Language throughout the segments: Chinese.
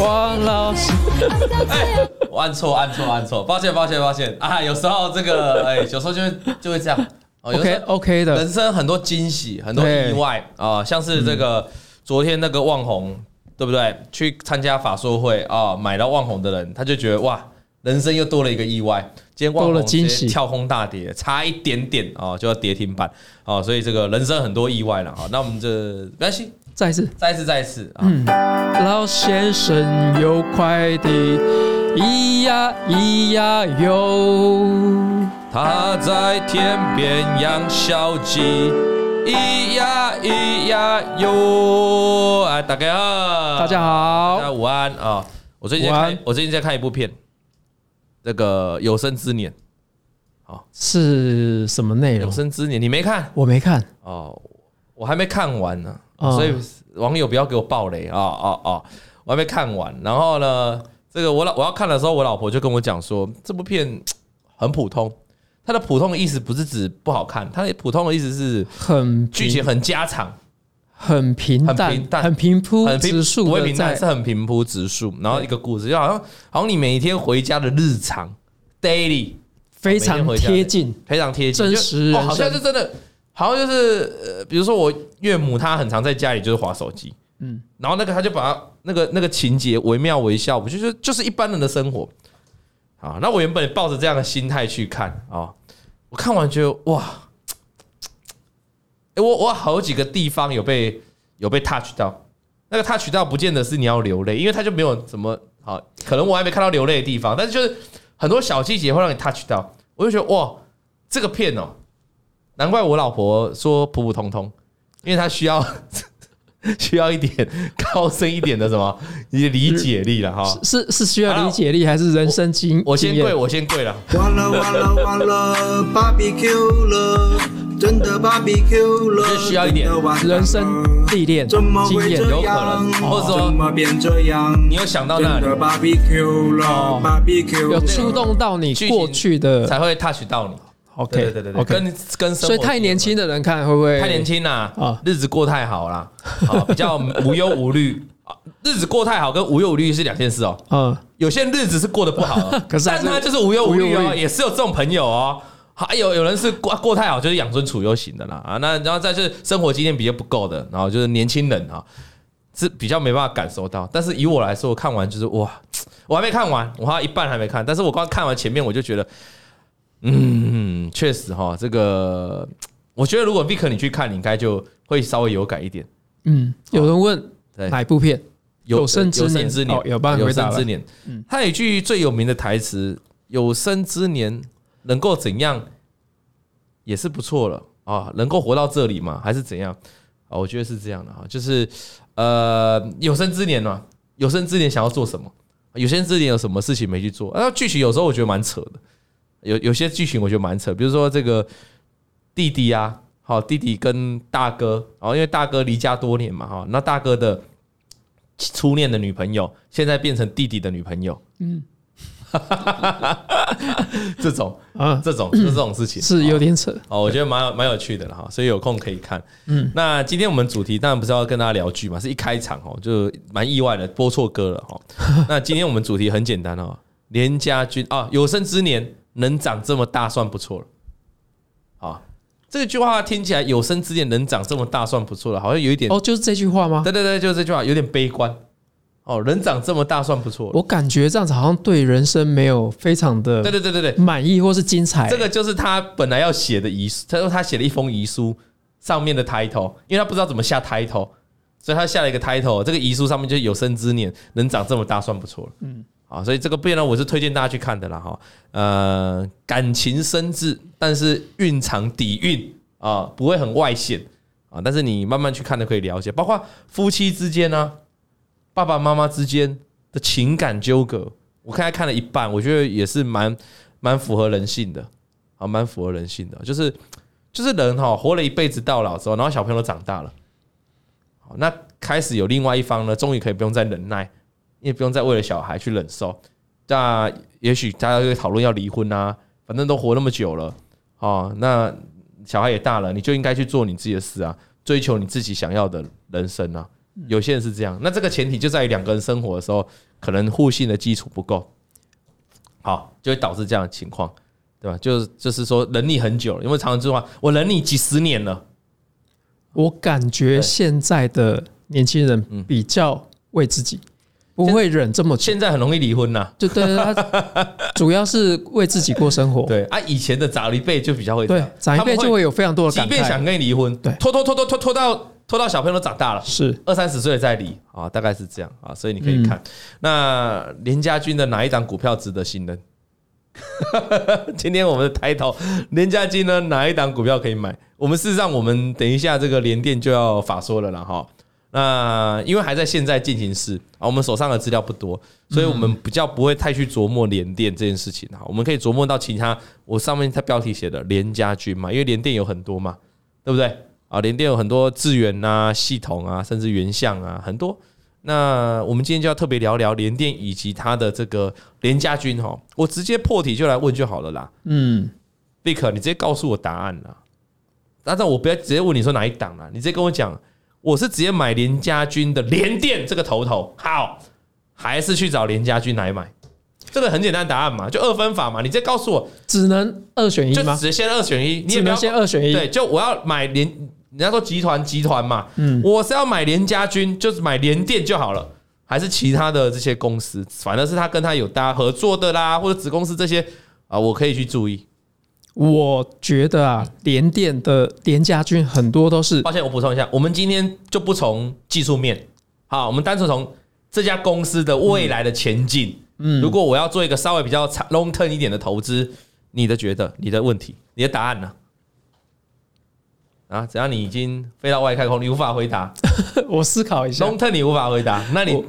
王老师，哎，我按错，按错，按错，抱歉，抱歉，抱歉啊！有时候这个，哎，有时候就会就会这样。OK，OK 的，人生很多惊喜，很多意外啊，像是这个昨天那个旺宏，对不对？去参加法说会啊，买到旺宏的人，他就觉得哇，人生又多了一个意外。今天旺宏直接跳空大跌，差一点点啊就要跌停板啊，所以这个人生很多意外了哈。那我们这没关系。再一次，再一次，再一次啊！嗯，老先生有快递，咿呀咿呀哟，他在田边养小鸡，咿呀咿呀哟。哎，大家好，大家好，大家午安啊！我最近在看，我最近在看一部片，这个有生之年，好，是什么内容？有生之年，你没看？我没看哦，我还没看完呢。所以网友不要给我爆雷啊啊啊！我还没看完。然后呢，这个我老我要看的时候，我老婆就跟我讲说，这部片很普通。它的普通的意思不是指不好看，它的普通的意思是很剧情很家常，很平淡，很平淡，很平铺直述，不会平淡，是很平铺直述。然后一个故事，就好像好像你每天回家的日常，daily，非常贴近，非常贴近，真实，好像是真的。好像就是呃，比如说我岳母，她很常在家里就是划手机，嗯，然后那个他就把那个那个情节惟妙惟肖，我就是就是一般人的生活，啊，那我原本抱着这样的心态去看啊，我看完觉得哇，哎，我我好几个地方有被有被 touch 到，那个 touch 到不见得是你要流泪，因为他就没有什么好，可能我还没看到流泪的地方，但是就是很多小细节会让你 touch 到，我就觉得哇，这个片哦。难怪我老婆说普普通通，因为她需要 需要一点高深一点的什么你的理解力了哈。是是需要理解力还是人生经？我先跪，我先跪了。完了完了完了，BBQ 了，真的 BBQ 了。就需要一点人生历练经验，有可能，或者说你有想到那里哦，有触动到你过去的，才会 touch 到你。OK，对对对对，跟跟所以太年轻的人看会不会太年轻啦？啊，日子过太好啦，比较无忧无虑啊。日子过太好跟无忧无虑是两件事哦。嗯，有些日子是过得不好，可是但他就是无忧无虑哦，也是有这种朋友哦。还有有人是过过太好就是养尊处优型的啦啊。那然后再就是生活经验比较不够的，然后就是年轻人啊，是比较没办法感受到。但是以我来说，我看完就是哇，我还没看完，我还一半还没看，但是我刚看完前面我就觉得。嗯，确实哈，这个我觉得如果 Vic 你去看，你应该就会稍微有感一点。嗯，有人问哪部片？有生之年，有办法回答。有生之年，他有一句最有名的台词：“有生之年能够怎样，也是不错了啊，能够活到这里嘛，还是怎样啊？”我觉得是这样的哈，就是呃，有生之年嘛，有生之年想要做什么？有生之年有什么事情没去做？那剧情有时候我觉得蛮扯的。有有些剧情我觉得蛮扯，比如说这个弟弟啊，好弟弟跟大哥，哦，因为大哥离家多年嘛，哈，那大哥的初恋的女朋友现在变成弟弟的女朋友，嗯，这种啊，这种是 这种事情是有点扯哦，我觉得蛮有蛮有趣的了哈，所以有空可以看。嗯，那今天我们主题当然不是要跟大家聊剧嘛，是一开场哦，就蛮意外的播错歌了哈。那今天我们主题很简单哦，连家军啊，有生之年。能长这么大算不错了，啊，这句话听起来有生之年能长这么大算不错了，好像有一点哦，就是这句话吗？对对对，就是这句话，有点悲观。哦，人长这么大算不错。我感觉这样子好像对人生没有非常的对对对对对满意或是精彩。这个就是他本来要写的遗书，他说他写了一封遗书，上面的 title，因为他不知道怎么下 title，所以他下了一个 title，这个遗书上面就有生之年能长这么大算不错了。嗯。啊，所以这个片呢，我是推荐大家去看的啦，哈，呃，感情深挚，但是蕴藏底蕴啊，不会很外显啊，但是你慢慢去看就可以了解，包括夫妻之间呢，爸爸妈妈之间的情感纠葛，我刚才看了一半，我觉得也是蛮蛮符合人性的，啊，蛮符合人性的，就是就是人哈，活了一辈子到老之后，然后小朋友都长大了，好，那开始有另外一方呢，终于可以不用再忍耐。你也不用再为了小孩去忍受，那也许大家会讨论要离婚啊，反正都活那么久了，哦，那小孩也大了，你就应该去做你自己的事啊，追求你自己想要的人生啊，有些人是这样。那这个前提就在于两个人生活的时候，可能互信的基础不够，好，就会导致这样的情况，对吧？就是就是说忍你很久了，因为常常这句话，我忍你几十年了。我感觉现在的年轻人比较为自己。不会忍这么久，现在很容易离婚呐。就对，他 主要是为自己过生活。对啊，以前的长一辈就比较会，对，长一辈就会有非常多的感慨，即便想跟你离婚，对，拖拖拖拖拖拖到拖到小朋友都长大了，是二三十岁再离啊，大概是这样啊。所以你可以看那连家军的哪一档股票值得信任？今天我们的抬头连家军呢，哪一档股票可以买？我们事实上，我们等一下这个联电就要法说了了哈。那因为还在现在进行时啊，我们手上的资料不多，所以我们比较不会太去琢磨联电这件事情哈。我们可以琢磨到其他，我上面它标题写的联家军嘛，因为联电有很多嘛，对不对啊？联电有很多资源啊、系统啊，甚至原相啊，很多。那我们今天就要特别聊聊联电以及它的这个联家军哈。我直接破题就来问就好了啦。嗯，Vic，你直接告诉我答案啦。但是我不要直接问你说哪一档啦，你直接跟我讲。我是直接买连家军的联电这个头头好，还是去找连家军来买？这个很简单答案嘛，就二分法嘛。你直接告诉我，只能二选一吗？就只先二选一，你也不要先二选一。对，就我要买连，人家说集团集团嘛，嗯，我是要买连家军，就是买联电就好了，还是其他的这些公司，反正是他跟他有搭合作的啦，或者子公司这些啊，我可以去注意。我觉得啊，联电的连家军很多都是。抱歉，我补充一下，我们今天就不从技术面，好，我们单纯从这家公司的未来的前景。嗯，如果我要做一个稍微比较长 long term 一点的投资，你的觉得，你的问题，你的答案呢？啊，只要你已经飞到外太空，你无法回答，我思考一下。long term 你无法回答，那你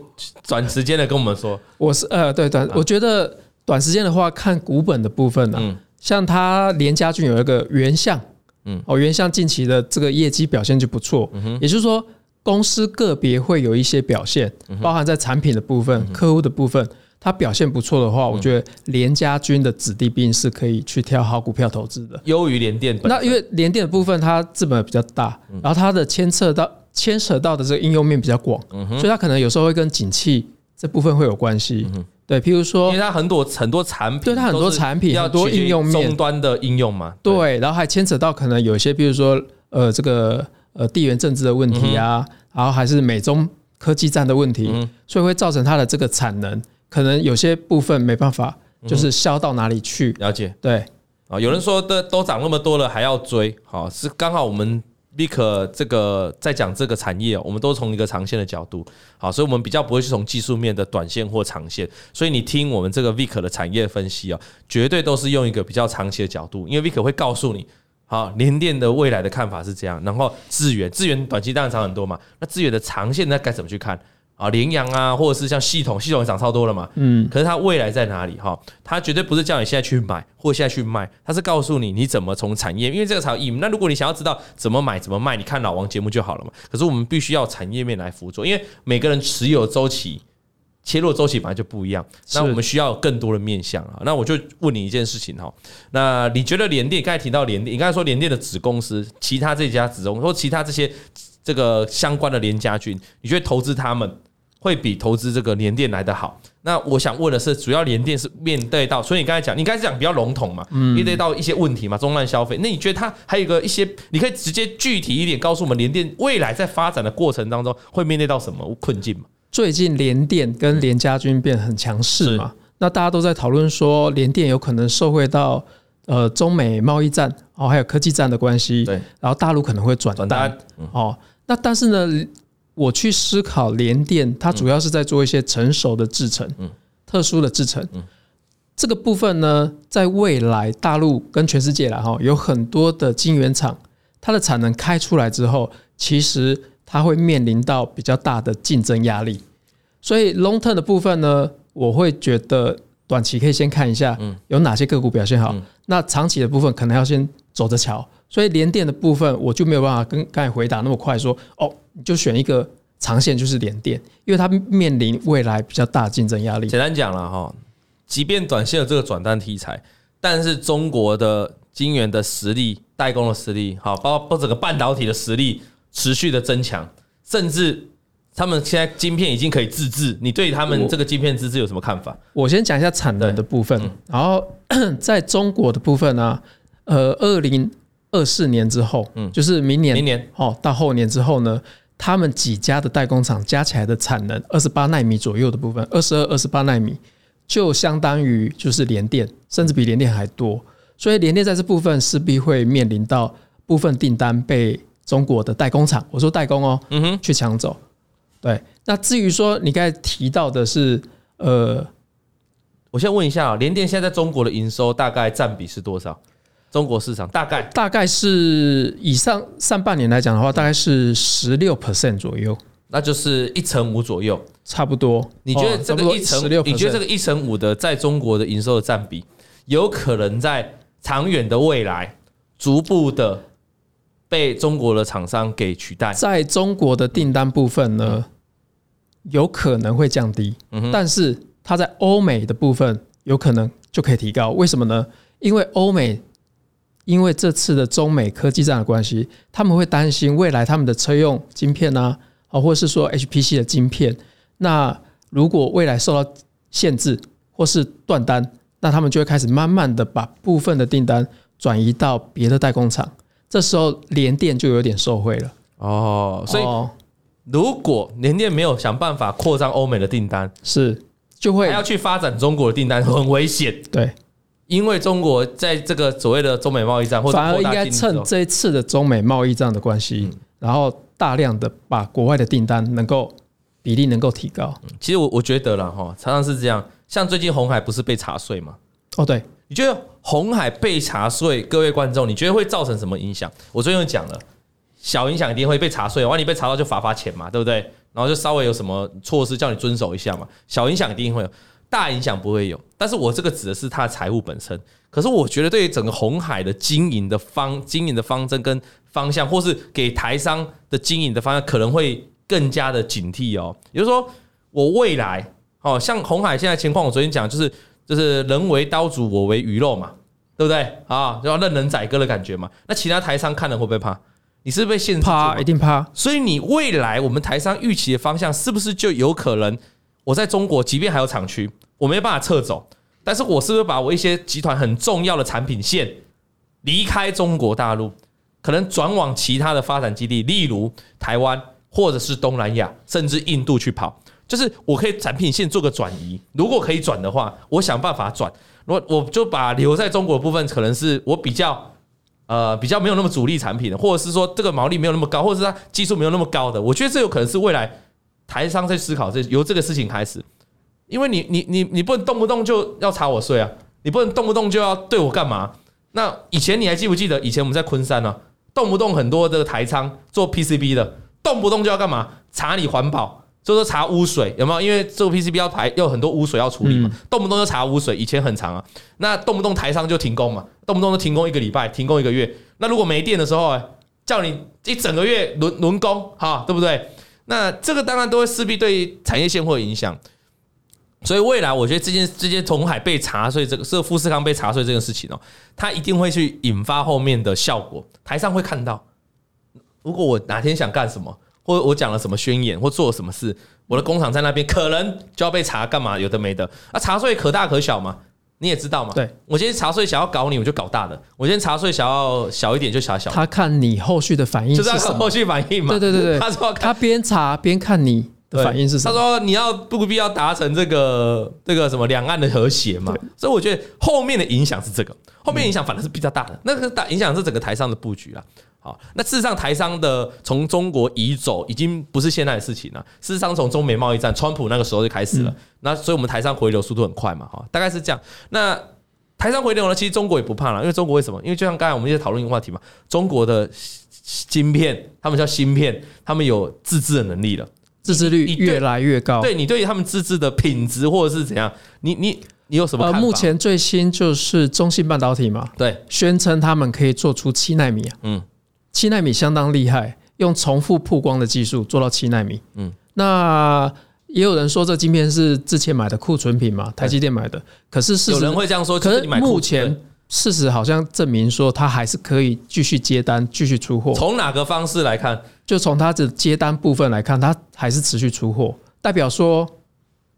短时间的跟我们说。我是呃，对短，我觉得短时间的话，看股本的部分呢。嗯。像它连家军有一个原相，嗯，哦，原相近期的这个业绩表现就不错，嗯哼，也就是说公司个别会有一些表现，包含在产品的部分、客户的部分，它表现不错的话，我觉得连家军的子弟兵是可以去挑好股票投资的，优于联电。那因为联电的部分它资本比较大，然后它的牵涉到牵扯到的这个应用面比较广，所以它可能有时候会跟景气这部分会有关系。对，譬如说，因为它很多很多产品，对它很多产品，要多应用面，终端的应用嘛。对，然后还牵扯到可能有些，比如说，呃，这个呃地缘政治的问题啊，然后还是美中科技战的问题，所以会造成它的这个产能可能有些部分没办法，就是销到哪里去。了解，对啊，有人说的都涨那么多了还要追，好，是刚好我们。Vic 这个在讲这个产业，我们都从一个长线的角度，好，所以我们比较不会去从技术面的短线或长线。所以你听我们这个 Vic 的产业分析啊，绝对都是用一个比较长期的角度，因为 Vic 会告诉你，好，联电的未来的看法是这样，然后资源资源短期当然长很多嘛，那资源的长线那该怎么去看？啊，羚羊啊，或者是像系统，系统也涨超多了嘛。嗯，可是它未来在哪里？哈，它绝对不是叫你现在去买或现在去卖，它是告诉你你怎么从产业，因为这个才有意义。那如果你想要知道怎么买怎么卖，你看老王节目就好了嘛。可是我们必须要产业面来辅助，因为每个人持有周期切入周期本来就不一样。那我们需要更多的面向啊。那我就问你一件事情哈，那你觉得联电刚才提到联电，你刚才说联电的子公司，其他这家子公司或其他这些这个相关的连家军，你觉得投资他们？会比投资这个联电来得好。那我想问的是，主要联电是面对到，所以你刚才讲，你刚才讲比较笼统嘛，面对到一些问题嘛，中烂消费。那你觉得它还有一个一些，你可以直接具体一点告诉我们，联电未来在发展的过程当中会面对到什么困境吗？最近联电跟连家军变很强势嘛，那大家都在讨论说，联电有可能受惠到呃中美贸易战哦，还有科技战的关系，对，然后大陆可能会转单哦。那但是呢？我去思考联电，它主要是在做一些成熟的制程，特殊的制程。这个部分呢，在未来大陆跟全世界来哈，有很多的晶圆厂，它的产能开出来之后，其实它会面临到比较大的竞争压力。所以 long term 的部分呢，我会觉得短期可以先看一下有哪些个股表现好。那长期的部分可能要先走着瞧。所以联电的部分，我就没有办法跟刚才回答那么快说哦。你就选一个长线，就是联电，因为它面临未来比较大竞争压力。简单讲了哈，即便短线有这个转单题材，但是中国的晶圆的实力、代工的实力，好，包括整个半导体的实力持续的增强，甚至他们现在晶片已经可以自制，你对他们这个晶片自制有什么看法？我先讲一下产能的部分，然后 在中国的部分呢，呃，二零二四年之后，嗯，就是明年，明年哦，到后年之后呢，他们几家的代工厂加起来的产能，二十八纳米左右的部分，二十二、二十八纳米。就相当于就是联电，甚至比联电还多，所以联电在这部分势必会面临到部分订单被中国的代工厂，我说代工哦，嗯哼，去抢走。对，那至于说你刚才提到的是，呃，我先问一下啊，联电现在在中国的营收大概占比是多少？中国市场大概大概是以上上半年来讲的话，大概是十六 percent 左右。那就是一成五左右，差不多。你觉得这个一成，你觉得这个一成五的在中国的营收的占比，有可能在长远的未来逐步的被中国的厂商给取代？在中国的订单部分呢，有可能会降低，但是它在欧美的部分有可能就可以提高。为什么呢？因为欧美因为这次的中美科技战的关系，他们会担心未来他们的车用晶片呢、啊。啊，或是说 HPC 的晶片，那如果未来受到限制或是断单，那他们就会开始慢慢的把部分的订单转移到别的代工厂，这时候联电就有点受惠了。哦，所以如果联电没有想办法扩张欧美的订单，是就会还要去发展中国的订单，很危险。对，因为中国在这个所谓的中美贸易战，或者反而应该趁这一次的中美贸易战的关系，然后。大量的把国外的订单能够比例能够提高，其实我我觉得了哈，常常是这样。像最近红海不是被查税吗？哦，对，你觉得红海被查税，各位观众，你觉得会造成什么影响？我最近讲了，小影响一定会被查税，万一被查到就罚罚钱嘛，对不对？然后就稍微有什么措施叫你遵守一下嘛，小影响一定会有，大影响不会有。但是我这个指的是它的财务本身。可是我觉得对于整个红海的经营的方经营的方针跟方向，或是给台商的经营的方向，可能会更加的警惕哦。也就是说，我未来，哦，像红海现在情况，我昨天讲就是就是人为刀俎，我为鱼肉嘛，对不对啊？要任人宰割的感觉嘛。那其他台商看了会不会怕？你是不是被限制？怕，一定怕。所以你未来我们台商预期的方向，是不是就有可能我在中国，即便还有厂区，我没办法撤走？但是我是不是把我一些集团很重要的产品线离开中国大陆，可能转往其他的发展基地，例如台湾或者是东南亚，甚至印度去跑，就是我可以产品线做个转移。如果可以转的话，我想办法转。我我就把留在中国部分，可能是我比较呃比较没有那么主力产品的，或者是说这个毛利没有那么高，或者是它技术没有那么高的。我觉得这有可能是未来台商在思考，这由这个事情开始。因为你你你你不能动不动就要查我税啊，你不能动不动就要对我干嘛？那以前你还记不记得？以前我们在昆山呢，动不动很多的台仓做 PCB 的，动不动就要干嘛？查你环保，就是查污水有没有？因为做 PCB 要排，要很多污水要处理嘛，动不动就查污水。以前很长啊，那动不动台商就停工嘛，动不动就停工一个礼拜，停工一个月。那如果没电的时候，叫你一整个月轮轮工，哈，对不对？那这个当然都会势必对产业线会有影响。所以未来，我觉得这件这些鸿海被查税，这个是富士康被查税这件事情哦，它一定会去引发后面的效果。台上会看到，如果我哪天想干什么，或者我讲了什么宣言，或做了什么事，我的工厂在那边，可能就要被查，干嘛？有的没的啊，查税可大可小嘛，你也知道嘛。对，我今天查税想要搞你，我就搞大的；我今天查税想要小一点，就查小。他看你后续的反应就是后续反应嘛。对对对对，他说他边查边看你。反应是什么？他说：“你要不必要达成这个这个什么两岸的和谐嘛？所以我觉得后面的影响是这个，后面影响反而是比较大的。那个大影响是整个台商的布局啊。好，那事实上台商的从中国移走已经不是现在的事情了。事实上，从中美贸易战，川普那个时候就开始了。那所以我们台商回流速度很快嘛？哈，大概是这样。那台商回流呢？其实中国也不怕了，因为中国为什么？因为就像刚才我们一直讨论一个话题嘛，中国的晶片，他们叫芯片，他们有自制的能力了。”自制率越来越高，对你对于他们自制的品质或者是怎样，你你你有什么？呃，目前最新就是中芯半导体嘛，对，宣称他们可以做出七纳米啊，嗯，七纳米相当厉害，用重复曝光的技术做到七纳米，嗯，那也有人说这晶片是之前买的库存品嘛，台积电买的，可是是有人会这样说，可是目前事实好像证明说，他还是可以继续接单、继续出货。从哪个方式来看？就从他的接单部分来看，他还是持续出货，代表说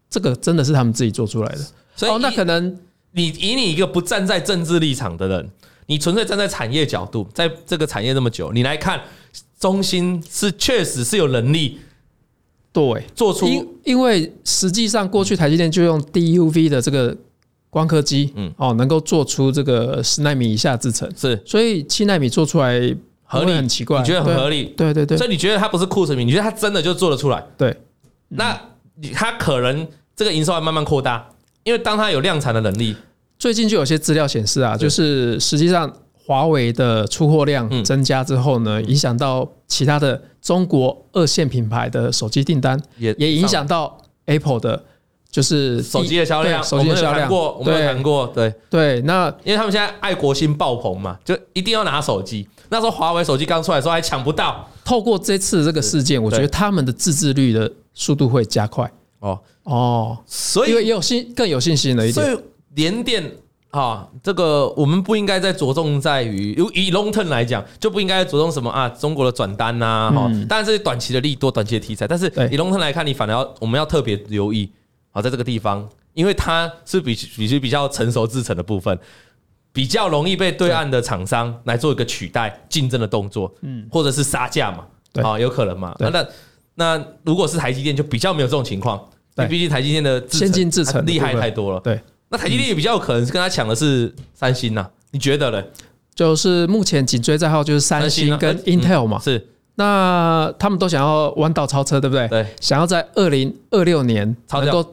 这个真的是他们自己做出来的。所以，哦，那可能你以你一个不站在政治立场的人，你纯粹站在产业角度，在这个产业那么久，你来看，中心是确实是有能力。对，做出因因为实际上过去台积电就用 DUV 的这个光刻机，嗯，哦，能够做出这个十纳米以下制程，是，所以七纳米做出来合理。很奇怪，你觉得很合理？对对对，所以你觉得它不是库存品，你觉得它真的就做得出来？对，那它可能这个营收还慢慢扩大，因为当它有量产的能力，最近就有些资料显示啊，就是实际上。华为的出货量增加之后呢，影响到其他的中国二线品牌的手机订单，也也影响到 Apple 的，就是手机的销量。手机的销量过，我们有谈过，对对。那因为他们现在爱国心爆棚嘛，就一定要拿手机。那时候华为手机刚出来的时候还抢不到。透过这次这个事件，我觉得他们的自制率的速度会加快。哦哦，所以也有信更有信心了一点。所以联电。啊，这个我们不应该再着重在于，以 long term 来讲，就不应该着重什么啊，中国的转单呐，哈，当然这是短期的利多、短期的题材，但是以 long term 来看，你反而要我们要特别留意，好，在这个地方，因为它是比比较比较成熟制成的部分，比较容易被对岸的厂商来做一个取代竞争的动作，嗯，或者是杀价嘛，啊，有可能嘛，那那那如果是台积电，就比较没有这种情况，毕竟台积电的先进制程厉害太多了，对。那台积电也比较有可能是跟他抢的是三星呐？你觉得呢？就是目前紧追在后就是三星跟 Intel 嘛。是。那他们都想要弯道超车，对不对？对。想要在二零二六年能够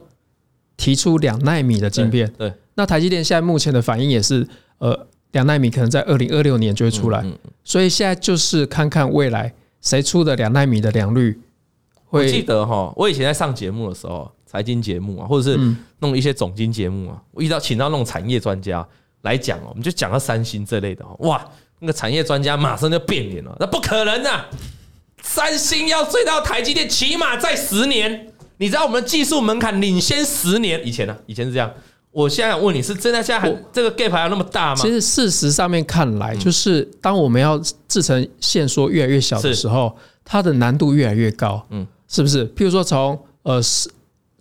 提出两纳米的晶片。对。那台积电现在目前的反应也是，呃，两纳米可能在二零二六年就会出来。所以现在就是看看未来谁出的两纳米的良率。我记得哈，我以前在上节目的时候。财经节目啊，或者是弄一些总经节目啊，我遇到请到那种产业专家来讲哦，我们就讲到三星这类的哦，哇，那个产业专家马上就变脸了，那不可能啊！三星要追到台积电，起码在十年。你知道我们技术门槛领先十年以前呢？以前是这样。我现在想问你是真的，现在还这个 gap 还有那么大吗？其实事实上面看来，就是当我们要制成线缩越来越小的时候，它的难度越来越高，嗯，是不是？譬如说从呃是。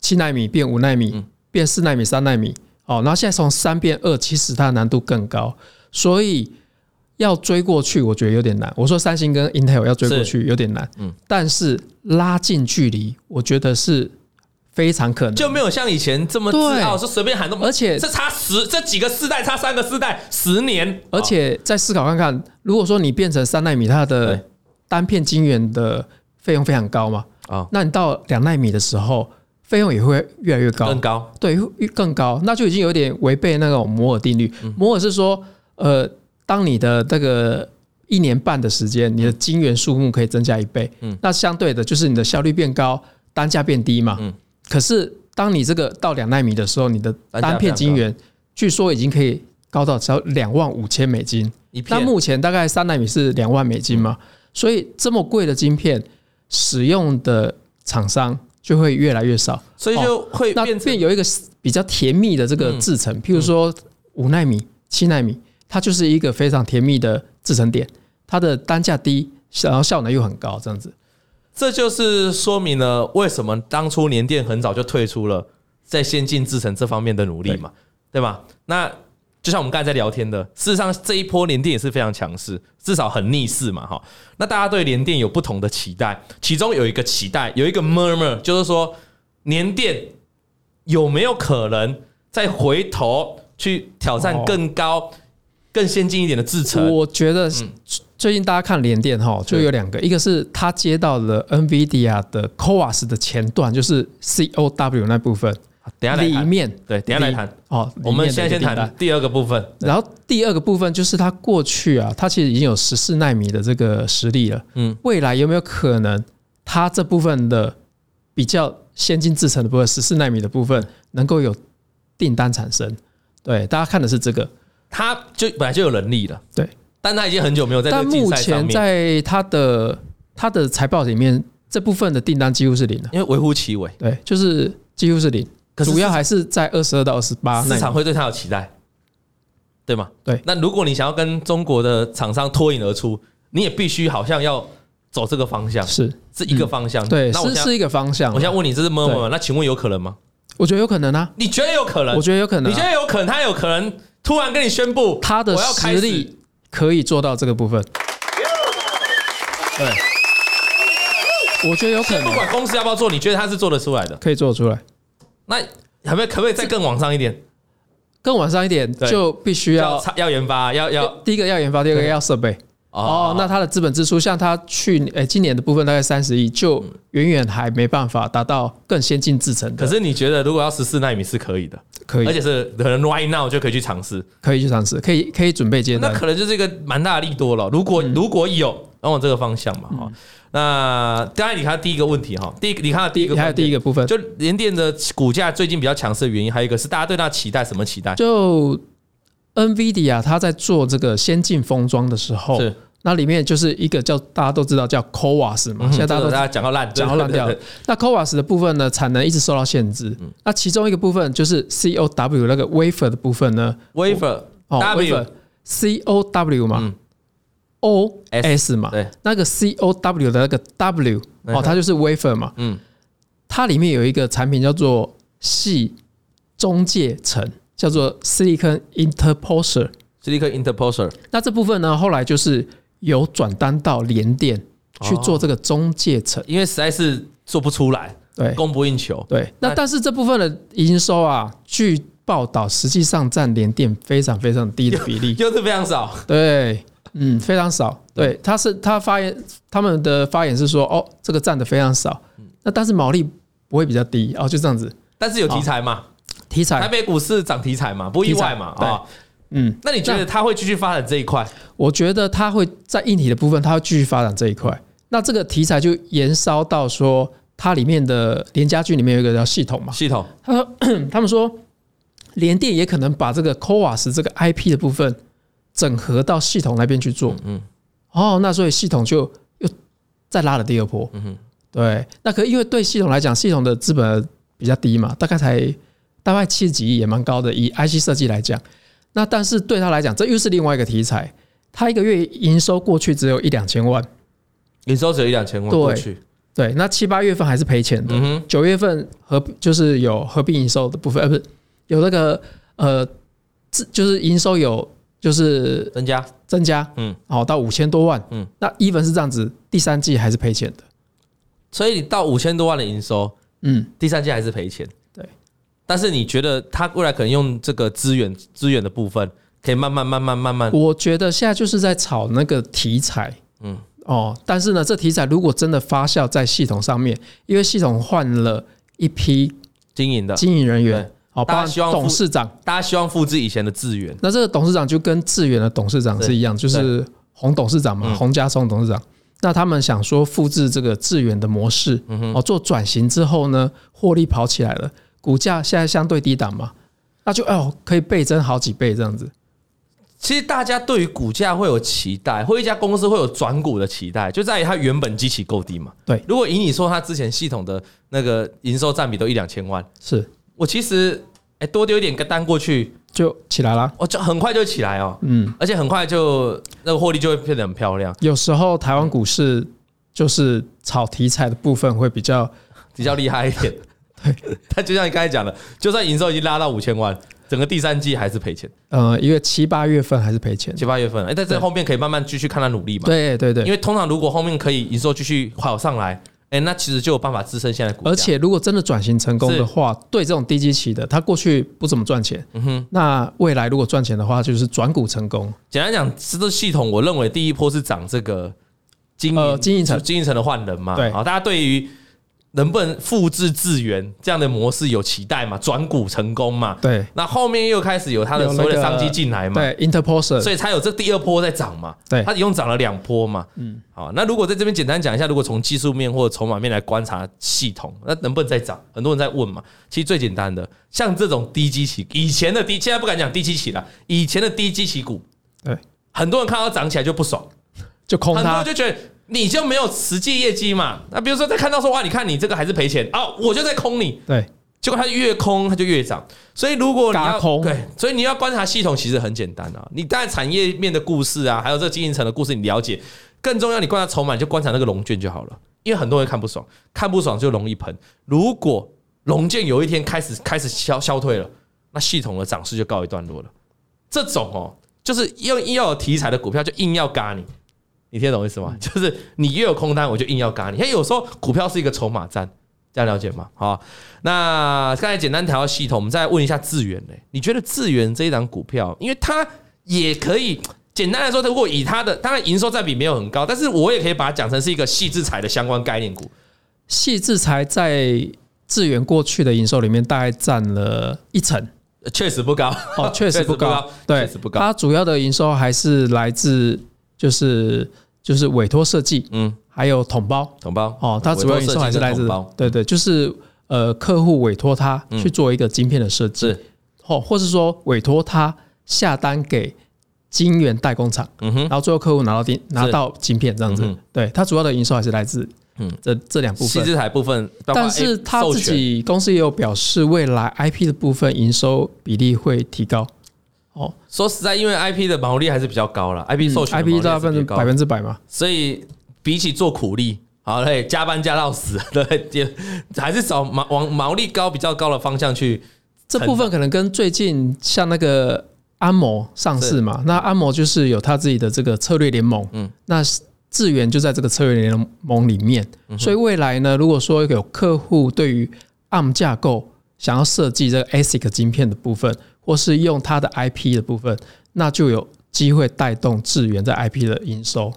七纳米变五纳米，变四纳米、三纳米，哦，然后现在从三变二，其实它的难度更高，所以要追过去，我觉得有点难。我说三星跟 Intel 要追过去有点难，嗯，但是拉近距离，我觉得是非常可能，就没有像以前这么自傲，说随便喊那么，而且这差十这几个世代，差三个世代，十年，而且再思考看看，如果说你变成三纳米，它的单片晶圆的费用非常高嘛，啊，那你到两纳米的时候。费用也会越来越高，更高，对，更高，那就已经有点违背那种摩尔定律。摩尔是说，呃，当你的这个一年半的时间，你的晶圆数目可以增加一倍，嗯，那相对的就是你的效率变高，单价变低嘛，嗯。可是当你这个到两纳米的时候，你的单片晶圆据说已经可以高到只要两万五千美金，那目前大概三纳米是两万美金嘛，所以这么贵的晶片使用的厂商。就会越来越少，所以就会变变有一个比较甜蜜的这个制程，譬如说五纳米、七纳米，它就是一个非常甜蜜的制成点，它的单价低，然后效能又很高，这样子，这就是说明了为什么当初联电很早就退出了在先进制程这方面的努力嘛，对吧？那。就像我们刚才在聊天的，事实上这一波联电也是非常强势，至少很逆势嘛，哈。那大家对联电有不同的期待，其中有一个期待，有一个 murmur，就是说联电有没有可能再回头去挑战更高、更先进一点的制程？我觉得最近大家看联电哈，就有两个，一个是他接到了 NVIDIA 的 CoWoS 的前段，就是 COW 那部分。等下来面对，等下来谈哦。我们现在先谈第二个部分，然后第二个部分就是它过去啊，它其实已经有十四纳米的这个实力了。嗯，未来有没有可能它这部分的比较先进制程的部分，十四纳米的部分能够有订单产生？对，大家看的是这个，它就本来就有能力了。对，但他已经很久没有在。但目前在他的他的财报里面，这部分的订单几乎是零了，因为微乎其微。对，就是几乎是零。主要还是在二十二到二十八，市场会对他有期待，对吗？对。那如果你想要跟中国的厂商脱颖而出，你也必须好像要走这个方向，是是一个方向。对，那我是是一个方向。我想问你，这是么么吗？那请问有可能吗？我觉得有可能啊。你觉得有可能？我觉得有可能。你觉得有可能？他有可能突然跟你宣布，他的实力可以做到这个部分。对。我觉得有可能，不管公司要不要做，你觉得他是做得出来的？可以做得出来。那可不可以？可不可以再更往上一点？更往上一点，就必须要要研发，要要第一个要研发，第二个要设备。哦，那它的资本支出，像它去诶今年的部分大概三十亿，就远远还没办法达到更先进制程。可是你觉得，如果要十四纳米是可以的，可以，而且是可能 right now 就可以去尝试，可以去尝试，可以可以准备接单。那可能就是一个蛮大的利多了。如果如果有，往往这个方向嘛，哈。那刚才你看第一个问题哈，第一你看第一个还有第一个部分，就联电的股价最近比较强势的原因，还有一个是大家对它期待什么期待？就 NVIDIA 它在做这个先进封装的时候，是。那里面就是一个叫大家都知道叫 CoWAS 嘛，现在大家都大家讲到烂讲到烂掉。那 CoWAS 的部分呢，产能一直受到限制。那其中一个部分就是 COW 那个 wafer 的部分呢，wafer 哦 wafer COW 嘛。O S 嘛，对，那个 C O W 的那个 W 哦，它就是 wafer 嘛，嗯，它里面有一个产品叫做系中介层，叫做 Silicon Interposer，Silicon Interposer。那这部分呢，后来就是有转单到联电去做这个中介层，因为实在是做不出来，对，供不应求，对。那但是这部分的营收啊，据报道实际上占联电非常非常低的比例，就 是非常少，对。嗯，非常少。对，他是他发言，他们的发言是说，哦，这个占的非常少。那但是毛利不会比较低哦，就这样子。但是有题材嘛？题材，台北股市涨题材嘛，不意外嘛？啊，嗯。那你觉得他会继续发展这一块？我觉得它会在硬体的部分，它会继续发展这一块。那这个题材就延烧到说，它里面的联家具里面有一个叫系统嘛？系统。他说，他们说联电也可能把这个 CoWoS 这个 IP 的部分。整合到系统那边去做，嗯，哦，那所以系统就又再拉了第二波，嗯哼，对，那可因为对系统来讲，系统的资本比较低嘛，大概才大概七十几亿，也蛮高的。以 IC 设计来讲，那但是对他来讲，这又是另外一个题材。他一个月营收过去只有一两千万，营收只有一两千万过去，对，那七八月份还是赔钱的，嗯哼，九月份合就是有合并营收的部分，呃，不是有那个呃，就是营收有。就是增加增加，嗯，好到五千多万，嗯，那 even 是这样子，第三季还是赔钱的，所以你到五千多万的营收，嗯，第三季还是赔钱，对。但是你觉得他未来可能用这个资源资源的部分，可以慢慢慢慢慢慢？我觉得现在就是在炒那个题材，嗯，哦，但是呢，这题材如果真的发酵在系统上面，因为系统换了一批经营的经营人员。好，大家希望董事长，大家希望复制以前的智源。那这个董事长就跟智源的董事长是一样，就是洪董事长嘛，洪家松董事长。那他们想说复制这个智源的模式，哦，做转型之后呢，获利跑起来了，股价现在相对低档嘛，那就哦可以倍增好几倍这样子。其实大家对于股价会有期待，或一家公司会有转股的期待，就在于它原本基期够低嘛。对，如果以你说它之前系统的那个营收占比都一两千万，是。我其实哎，多丢一点个单过去就起来了，我就很快就起来哦，嗯，而且很快就那个获利就会变得很漂亮。有时候台湾股市就是炒题材的部分会比较 比较厉害一点，对。他就像你刚才讲的，就算营收已经拉到五千万，整个第三季还是赔钱。呃，因为七八月份还是赔钱，七八月份，哎，但是后面可以慢慢继续看他努力嘛。对对对，因为通常如果后面可以营收继续跑上来。哎，那其实就有办法支撑现在股价。而且，如果真的转型成功的话，对这种低基期的，它过去不怎么赚钱。嗯哼，那未来如果赚钱的话，就是转股成功。简单讲，这个系统，我认为第一波是涨这个经营经营层经营层的换人嘛。对，好，大家对于。能不能复制智源这样的模式有期待嘛？转股成功嘛？对，那后面又开始有它的所谓的商机进来嘛？对，Interposer，所以才有这第二波在涨嘛？对，它一共涨了两波嘛？嗯，好，那如果在这边简单讲一下，如果从技术面或者筹码面来观察系统，那能不能再涨？很多人在问嘛。其实最简单的，像这种低基期，以前的低，现在不敢讲低基期了，以前的低基期股，对，很多人看到涨起来就不爽，就空它，很多人就觉得。你就没有实际业绩嘛？那比如说在看到说哇，你看你这个还是赔钱啊，我就在空你。对，结果它越空它就越涨。所以如果你要空对，所以你要观察系统其实很简单啊。你当然产业面的故事啊，还有这个经营层的故事你了解，更重要你观察筹码，你就观察那个龙卷就好了。因为很多人看不爽，看不爽就容易喷。如果龙卷有一天开始开始消消退了，那系统的涨势就告一段落了。这种哦，就是要硬要有题材的股票，就硬要嘎你。你听得懂意思吗？就是你越有空单，我就硬要嘎你。因为有时候股票是一个筹码战，这样了解吗？好，那刚才简单调系统，我们再问一下智源嘞。你觉得智源这一档股票，因为它也可以简单来说，如果以它的当然营收占比没有很高，但是我也可以把它讲成是一个矽智财的相关概念股。矽智财在智源过去的营收里面大概占了一成，确实不高哦，确实不高，对，确实不高。它主要的营收还是来自。就是就是委托设计，嗯，还有统包，统包哦，它主要营收还是来自，对对，就是呃，客户委托他去做一个晶片的设计，或或是说委托他下单给晶圆代工厂，嗯哼，然后最后客户拿到晶拿到晶片这样子，对，它主要的营收还是来自嗯。这这两部分，矽智财部分，但是他自己公司也有表示，未来 IP 的部分营收比例会提高。哦，说实在，因为 IP 的毛利还是比较高了，IP 授权，IP 大部分百分之百嘛，所以比起做苦力，好嘞，加班加到死，对，也还是找毛往毛利高比较高的方向去。这部分可能跟最近像那个安谋上市嘛，那安谋就是有他自己的这个策略联盟，嗯，那智源就在这个策略联盟里面，所以未来呢，如果说有客户对于 ARM 架构想要设计这个 ASIC 晶片的部分。或是用它的 IP 的部分，那就有机会带动智源在 IP 的营收。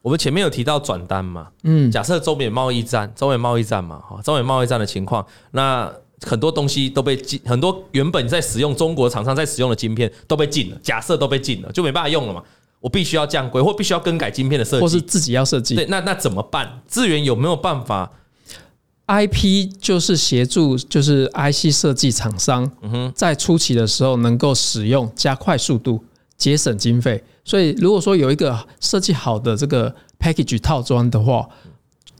我们前面有提到转单嘛，嗯，假设中美贸易战，中美贸易战嘛，哈，中美贸易战的情况，那很多东西都被禁，很多原本在使用中国厂商在使用的晶片都被禁了。假设都被禁了，就没办法用了嘛。我必须要降规，或必须要更改晶片的设计，或是自己要设计。对，那那怎么办？智源有没有办法？IP 就是协助，就是 IC 设计厂商在初期的时候能够使用，加快速度，节省经费。所以，如果说有一个设计好的这个 package 套装的话，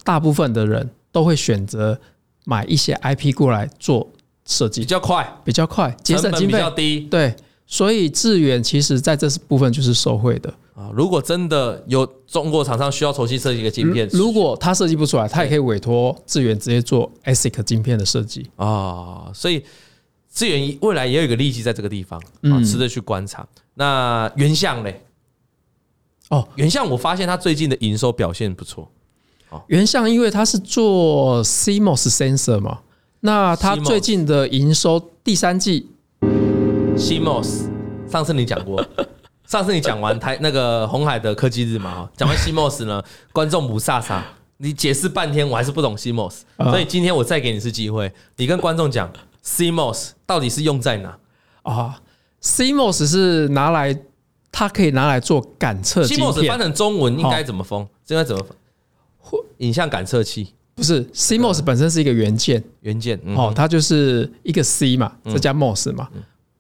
大部分的人都会选择买一些 IP 过来做设计，比较快，比较快，节省经费比较低。对，所以致远其实在这部分就是受惠的。啊，如果真的有中国厂商需要重新设计一个晶片，如果他设计不出来，他也可以委托智源直接做 ASIC 晶片的设计啊。所以智源未来也有一个利基在这个地方啊，值得去观察。那原相嘞？哦，原相我发现他最近的营收表现不错。哦，原相因为他是做 CMOS sensor 嘛，那他最近的营收第三季 CMOS，上次你讲过。上次你讲完台那个红海的科技日嘛，讲完 CMOS 呢，观众不飒飒，你解释半天我还是不懂 CMOS，所以今天我再给你一次机会，你跟观众讲 CMOS 到底是用在哪啊？CMOS 是拿来，它可以拿来做感测。CMOS 翻成中文应该怎么封？应该怎么封？影像感测器不是 CMOS 本身是一个元件，元件哦，它就是一个 C 嘛，再加 MOS 嘛。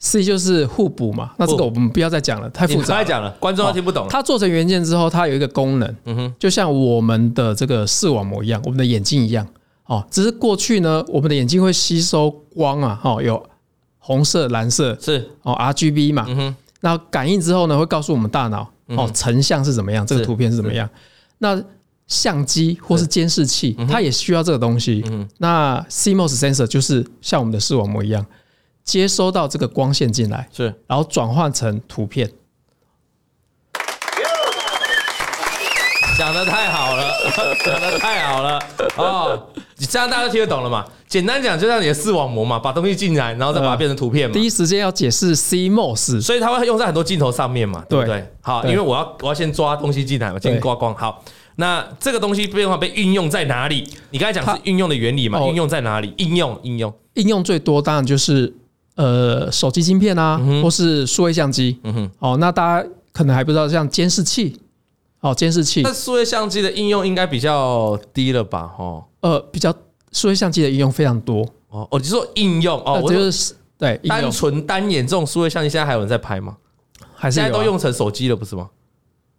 C 就是互补嘛，那这个我们不要再讲了，太复杂。太讲了，观众都听不懂。它做成元件之后，它有一个功能，嗯哼，就像我们的这个视网膜一样，我们的眼睛一样，哦，只是过去呢，我们的眼睛会吸收光啊，哦，有红色、蓝色是。哦，RGB 嘛，嗯哼，那感应之后呢，会告诉我们大脑哦，成像是怎么样，这个图片是怎么样。那相机或是。监视器，它也需要这个东西。那 CMOS sensor 就是像我们的视网膜一样。接收到这个光线进来，是，然后转换成图片，讲的太好了，讲的太好了哦！你这样大家都听得懂了嘛？简单讲，就像你的视网膜嘛，把东西进来，然后再把它变成图片嘛。第一时间要解释 CMOS，所以它会用在很多镜头上面嘛，对不对？好，因为我要我要先抓东西进来，嘛先刮光。好，那这个东西变化被运用在哪里？你刚才讲是运用的原理嘛？运用在哪里？应用应用应用最多当然就是。呃，手机晶片啊，或是数位相机，嗯哼，哦，那大家可能还不知道，像监视器，哦，监视器，那数位相机的应用应该比较低了吧？哦，呃，比较数位相机的应用非常多，哦，哦，就说应用，哦，我就是对，单纯单眼这种数位相机，现在还有人在拍吗？还是现在都用成手机了，不是吗？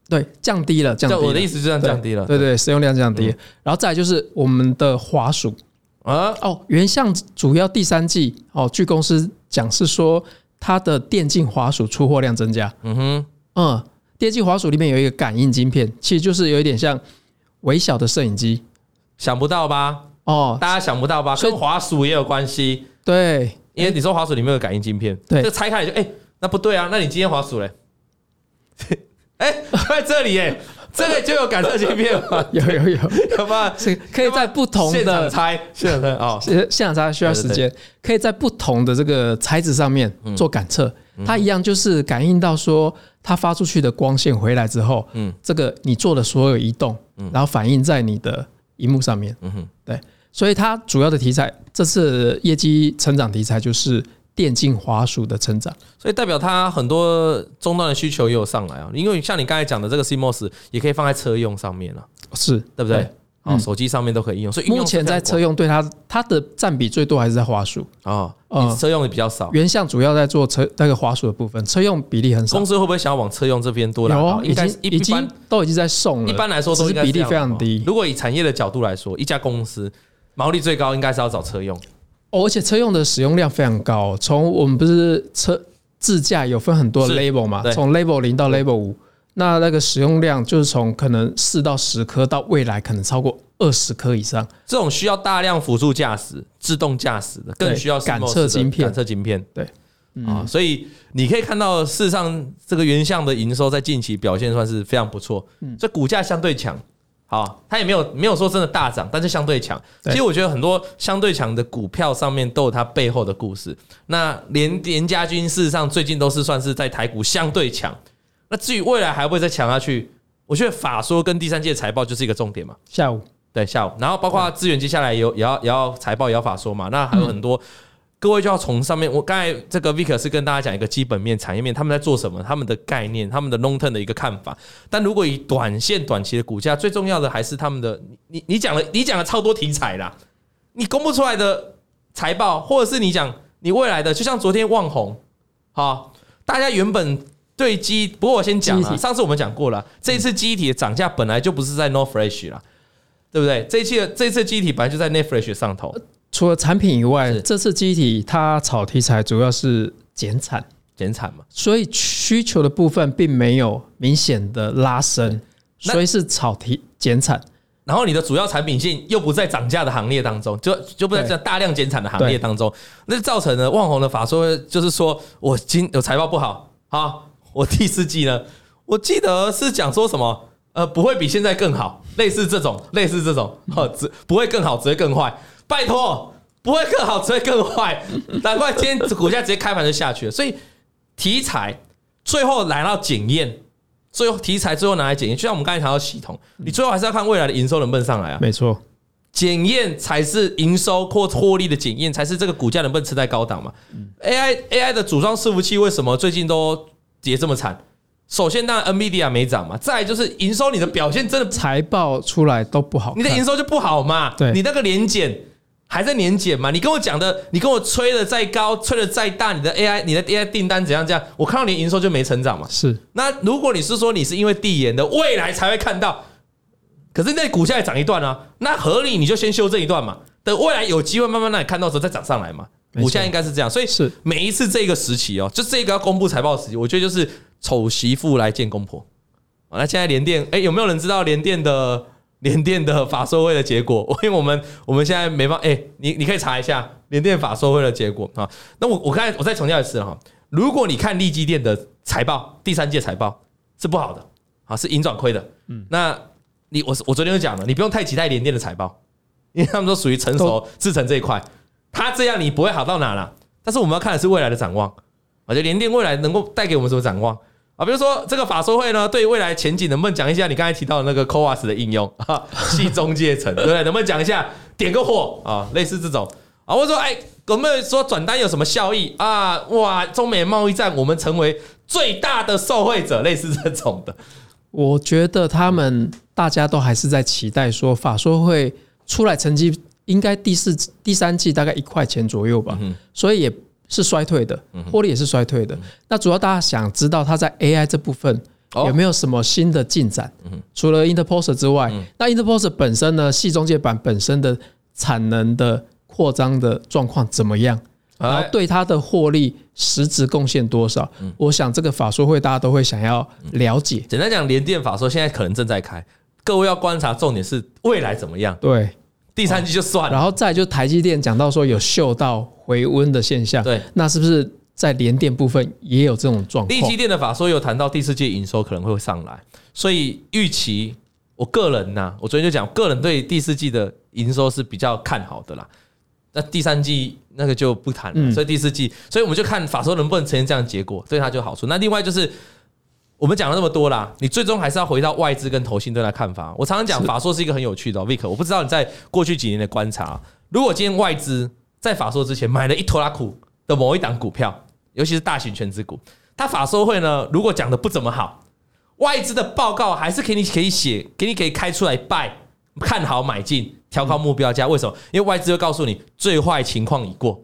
对，降低了，降低。我的意思就是降低了，对对，使用量降低，然后再来就是我们的滑鼠。啊。哦，原相主要第三季哦，据公司讲是说它的电竞滑鼠出货量增加。嗯哼，嗯，电竞滑鼠里面有一个感应晶片，其实就是有一点像微小的摄影机，想不到吧？哦，大家想不到吧？跟滑鼠也有关系。对，因为你说滑鼠里面有感应晶片，对，这拆开来就哎、欸，那不对啊，那你今天滑鼠嘞？哎，在这里哎。这个就有感测芯片吗？有有有，有吗？是可以在不同的现场拆，现场拆哦，现场拆需要时间，可以在不同的这个材质上面做感测。它一样就是感应到说，它发出去的光线回来之后，嗯，这个你做的所有移动，然后反映在你的荧幕上面，嗯哼，对。所以它主要的题材，这次业绩成长题材就是。电竞滑鼠的成长，所以代表它很多终端的需求也有上来啊。因为像你刚才讲的这个 CMOS 也可以放在车用上面了，是对不对？啊，手机上面都可以应用。所以目前在车用对它它的占比最多还是在滑鼠啊，车用的比较少。原相主要在做车那个滑鼠的部分，车用比例很少。公司会不会想要往车用这边多来？有，已经已经都已经在送了。一般来说都是比例非常低。如果以产业的角度来说，一家公司毛利最高应该是要找车用。哦，而且车用的使用量非常高。从我们不是车自驾有分很多 label 嘛？从 label 零到 label 五，那那个使用量就是从可能四到十颗，到未来可能超过二十颗以上。这种需要大量辅助驾驶、自动驾驶的，更需要感测晶片。感测晶片，对啊，所以你可以看到，事实上这个原相的营收在近期表现算是非常不错，这股价相对强。好，它也没有没有说真的大涨，但是相对强。其实我觉得很多相对强的股票上面都有它背后的故事。那联联家军事实上最近都是算是在台股相对强。那至于未来还会再强下去，我觉得法说跟第三届财报就是一个重点嘛。下午对下午，然后包括资源接下来有也要也要财报也要法说嘛。那还有很多。各位就要从上面，我刚才这个 Vic 是跟大家讲一个基本面、产业面，他们在做什么，他们的概念、他们的 long term 的一个看法。但如果以短线、短期的股价，最重要的还是他们的，你你讲了，你讲了超多题材啦，你公布出来的财报，或者是你讲你未来的，就像昨天望红，好，大家原本对基，不过我先讲啊，上次我们讲过了，这一次机体的涨价本来就不是在 northrash 啦，对不对？这一期的这一次机体本来就在 NAND Flash 上头。除了产品以外，这次记忆体它炒题材主要是减产，减产嘛，所以需求的部分并没有明显的拉升，所以是炒题减产。然后你的主要产品线又不在涨价的行列当中，就就不在这大量减产的行列当中，那造成了旺宏的法说就是说我今有财报不好啊，我第四季呢，我记得是讲说什么呃不会比现在更好，类似这种类似这种，只不会更好，只会更坏。拜托，不会更好，只会更坏。难怪今天股价直接开盘就下去了。所以题材最后来到检验，最后题材最后拿来检验，就像我们刚才谈到系统，你最后还是要看未来的营收能不能上来啊？没错，检验才是营收或获利的检验，才是这个股价能不能吃在高档嘛？AI AI 的组装伺服器为什么最近都跌这么惨？首先，当然 NVIDIA 没涨嘛。再来就是营收，你的表现真的财报出来都不好，你的营收就不好嘛。对，你那个年减。还在年检嘛？你跟我讲的，你跟我吹的再高，吹的再大，你的 AI，你的 AI 订单怎样？这样，我看到你营收就没成长嘛。是。那如果你是说你是因为递延的未来才会看到，可是那股价也涨一段啊，那合理你就先修正一段嘛，等未来有机会慢慢让你看到时候再涨上来嘛。股价应该是这样，所以是每一次这个时期哦，就这个要公布财报的时期，我觉得就是丑媳妇来见公婆。那现在联电，哎，有没有人知道联电的？联电的法收会的结果，因为我们我们现在没办法，哎，你你可以查一下联电法收会的结果啊。那我我刚才我再强调一次哈，如果你看利基电的财报，第三届财报是不好的啊，是盈转亏的。嗯，那你我我昨天就讲了，你不用太期待联电的财报，因为他们都属于成熟制成这一块，它这样你不会好到哪了。但是我们要看的是未来的展望，而且联电未来能够带给我们什么展望？啊，比如说这个法说会呢，对于未来前景能不能讲一下？你刚才提到的那个 CoWoS 的应用 啊，系中介层，对不对？能不能讲一下？点个火啊，类似这种啊，或者说，哎，有没有说转单有什么效益啊？哇，中美贸易战，我们成为最大的受惠者，类似这种的。我觉得他们大家都还是在期待说法说会出来成绩，应该第四、第三季大概一块钱左右吧，所以也。是衰退的，获利也是衰退的。那主要大家想知道它在 AI 这部分有没有什么新的进展？除了 Interposer 之外，那 Interposer 本身呢，系中介板本身的产能的扩张的状况怎么样，然后对它的获利实质贡献多少？我想这个法说会大家都会想要了解。简单讲，联电法说现在可能正在开，各位要观察重点是未来怎么样。对，第三季就算了，然后再就台积电讲到说有嗅到回温的现象，对，那是不是在联电部分也有这种状况？力积电的法说有谈到第四季营收可能会上来，所以预期。我个人呐，我昨天就讲，个人对第四季的营收是比较看好的啦。那第三季那个就不谈了，所以第四季，所以我们就看法说能不能呈现这样的结果，对它就好处。那另外就是我们讲了那么多啦，你最终还是要回到外资跟投信对它看法。我常常讲法说是一个很有趣的，Vic，我不知道你在过去几年的观察，如果今天外资在法说之前买了一拖拉库的某一档股票，尤其是大型全值股，它法说会呢，如果讲的不怎么好。外资的报告还是给你可以写，给你可以开出来 buy，看好买进，调高目标价。为什么？因为外资会告诉你最坏情况已过，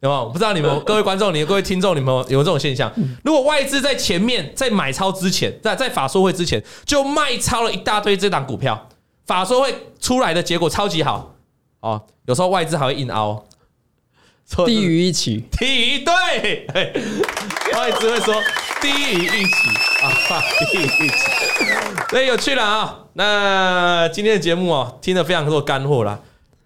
有没有？我不知道你们 各位观众、你们各位听众，你们有没有这种现象？如果外资在前面在买超之前，在在法说会之前就卖超了一大堆这档股票，法说会出来的结果超级好哦。有时候外资还会硬凹，低于一起，低于对，外资会说低于一起。啊，低于一起，所以有趣了啊！那今天的节目哦，听了非常多干货啦。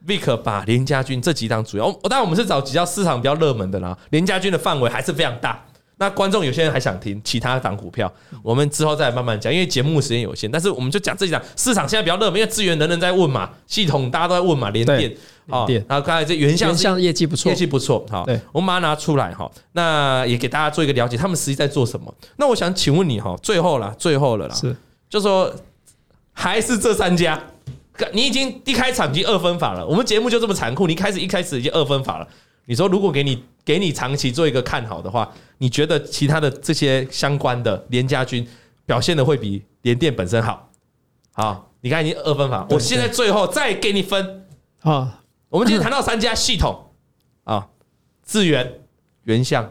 Vic 把联家军这几档主要，我当然我们是找比较市场比较热门的啦。联家军的范围还是非常大。那观众有些人还想听其他档股票，我们之后再慢慢讲，因为节目时间有限。但是我们就讲这几档市场现在比较热门，因为资源人人在问嘛，系统大家都在问嘛，联电。好，然后刚才这原相原相业绩不错，业绩不错。好，我们把它拿出来哈，那也给大家做一个了解，他们实际在做什么。那我想请问你哈，最后了，最后了啦，是，就说还是这三家，你已经一开场已经二分法了。我们节目就这么残酷，你开始一开始已经二分法了。你说如果给你给你长期做一个看好的话，你觉得其他的这些相关的联家军表现的会比联电本身好？好，你看已经二分法，我现在最后再给你分啊。我们今天谈到三家系统啊，智源、原相，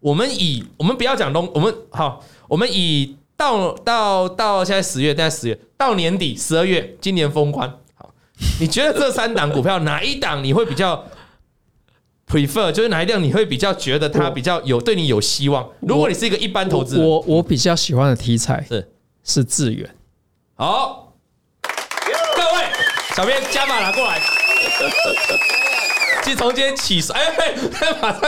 我们以我们不要讲东，我们好，我们以到到到现在十月，现在十月到年底十二月，今年封关，好，你觉得这三档股票哪一档你会比较 prefer？就是哪一档你会比较觉得它比较有对你有希望？如果你是一个一般投资人，我我比较喜欢的题材是是智远。好，各位小编加码拿过来。其实从今天起算，哎，马上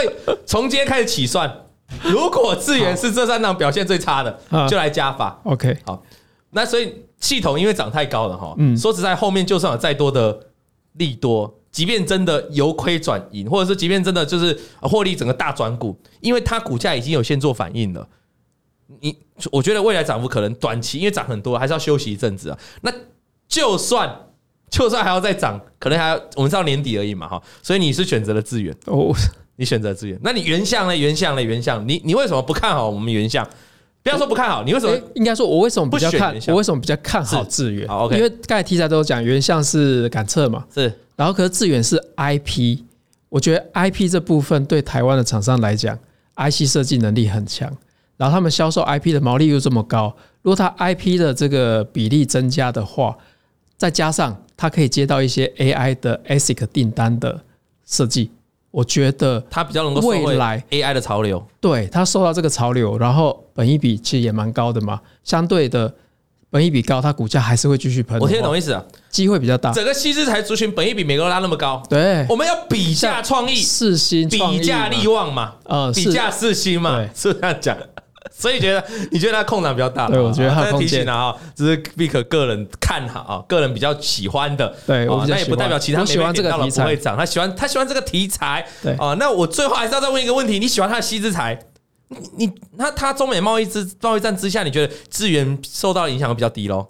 从今天开始起算。如果智源是这三档表现最差的，就来加法。OK，好。那所以系统因为涨太高了哈，嗯，说实在，后面就算有再多的利多，即便真的由亏转盈，或者是即便真的就是获利整个大转股，因为它股价已经有先做反应了。你我觉得未来涨幅可能短期因为涨很多，还是要休息一阵子啊。那就算。就算还要再涨，可能还要我们到年底而已嘛，哈，所以你是选择了资源哦，你选择智源，那你原相呢？原相呢？原相，你你为什么不看好我们原相？不要说不看好，你为什么？应该说，我为什么比较看？我为什么比较看好智远？好，OK，因为刚才题材都有讲，原相是感测嘛，是，然后可是智远是 IP，我觉得 IP 这部分对台湾的厂商来讲，IC 设计能力很强，然后他们销售 IP 的毛利又这么高，如果他 IP 的这个比例增加的话，再加上它可以接到一些 AI 的 ASIC 订单的设计，我觉得它比较能够未来 AI 的潮流。对，它受到这个潮流，然后本益比其实也蛮高的嘛，相对的本益比高，它股价还是会继续喷。我听得懂意思啊，机会比较大。整个矽智财族群本益比每个都拉那么高，对，我们要比价创意，四星，比价力旺嘛，呃，比价四星嘛，是这样讲。所以觉得你觉得他空档比较大？对，我觉得它空间啊，只是 Vic 个人看好啊，个人比较喜欢的。对，那也不代表其他没喜欢这个题材不会涨。他喜欢他喜欢这个题材。对啊，那我最后还是要再问一个问题：你喜欢他的西之财？你那他中美贸易之贸易战之下，你觉得资源受到的影响会比较低喽？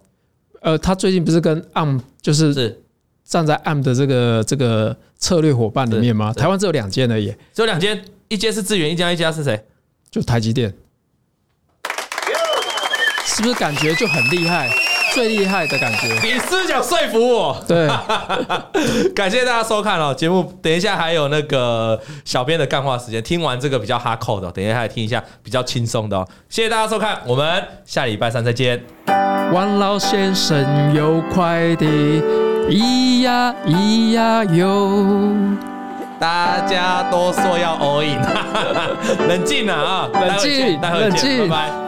呃，他最近不是跟 ARM 就是站在 ARM 的这个这个策略伙伴里面吗？台湾只有两间而已，只有两间，一间是资源，一家一家是谁？就台积电。是不是感觉就很厉害，最厉害的感觉？你是想说服我？对，感谢大家收看哦，节目等一下还有那个小编的干话时间，听完这个比较哈扣的，等一下来听一下比较轻松的哦。谢谢大家收看，我们下礼拜三再见。王老先生有快递。咿呀咿呀哟，大家都说要 all in，冷静啊，冷静，冷静，拜拜。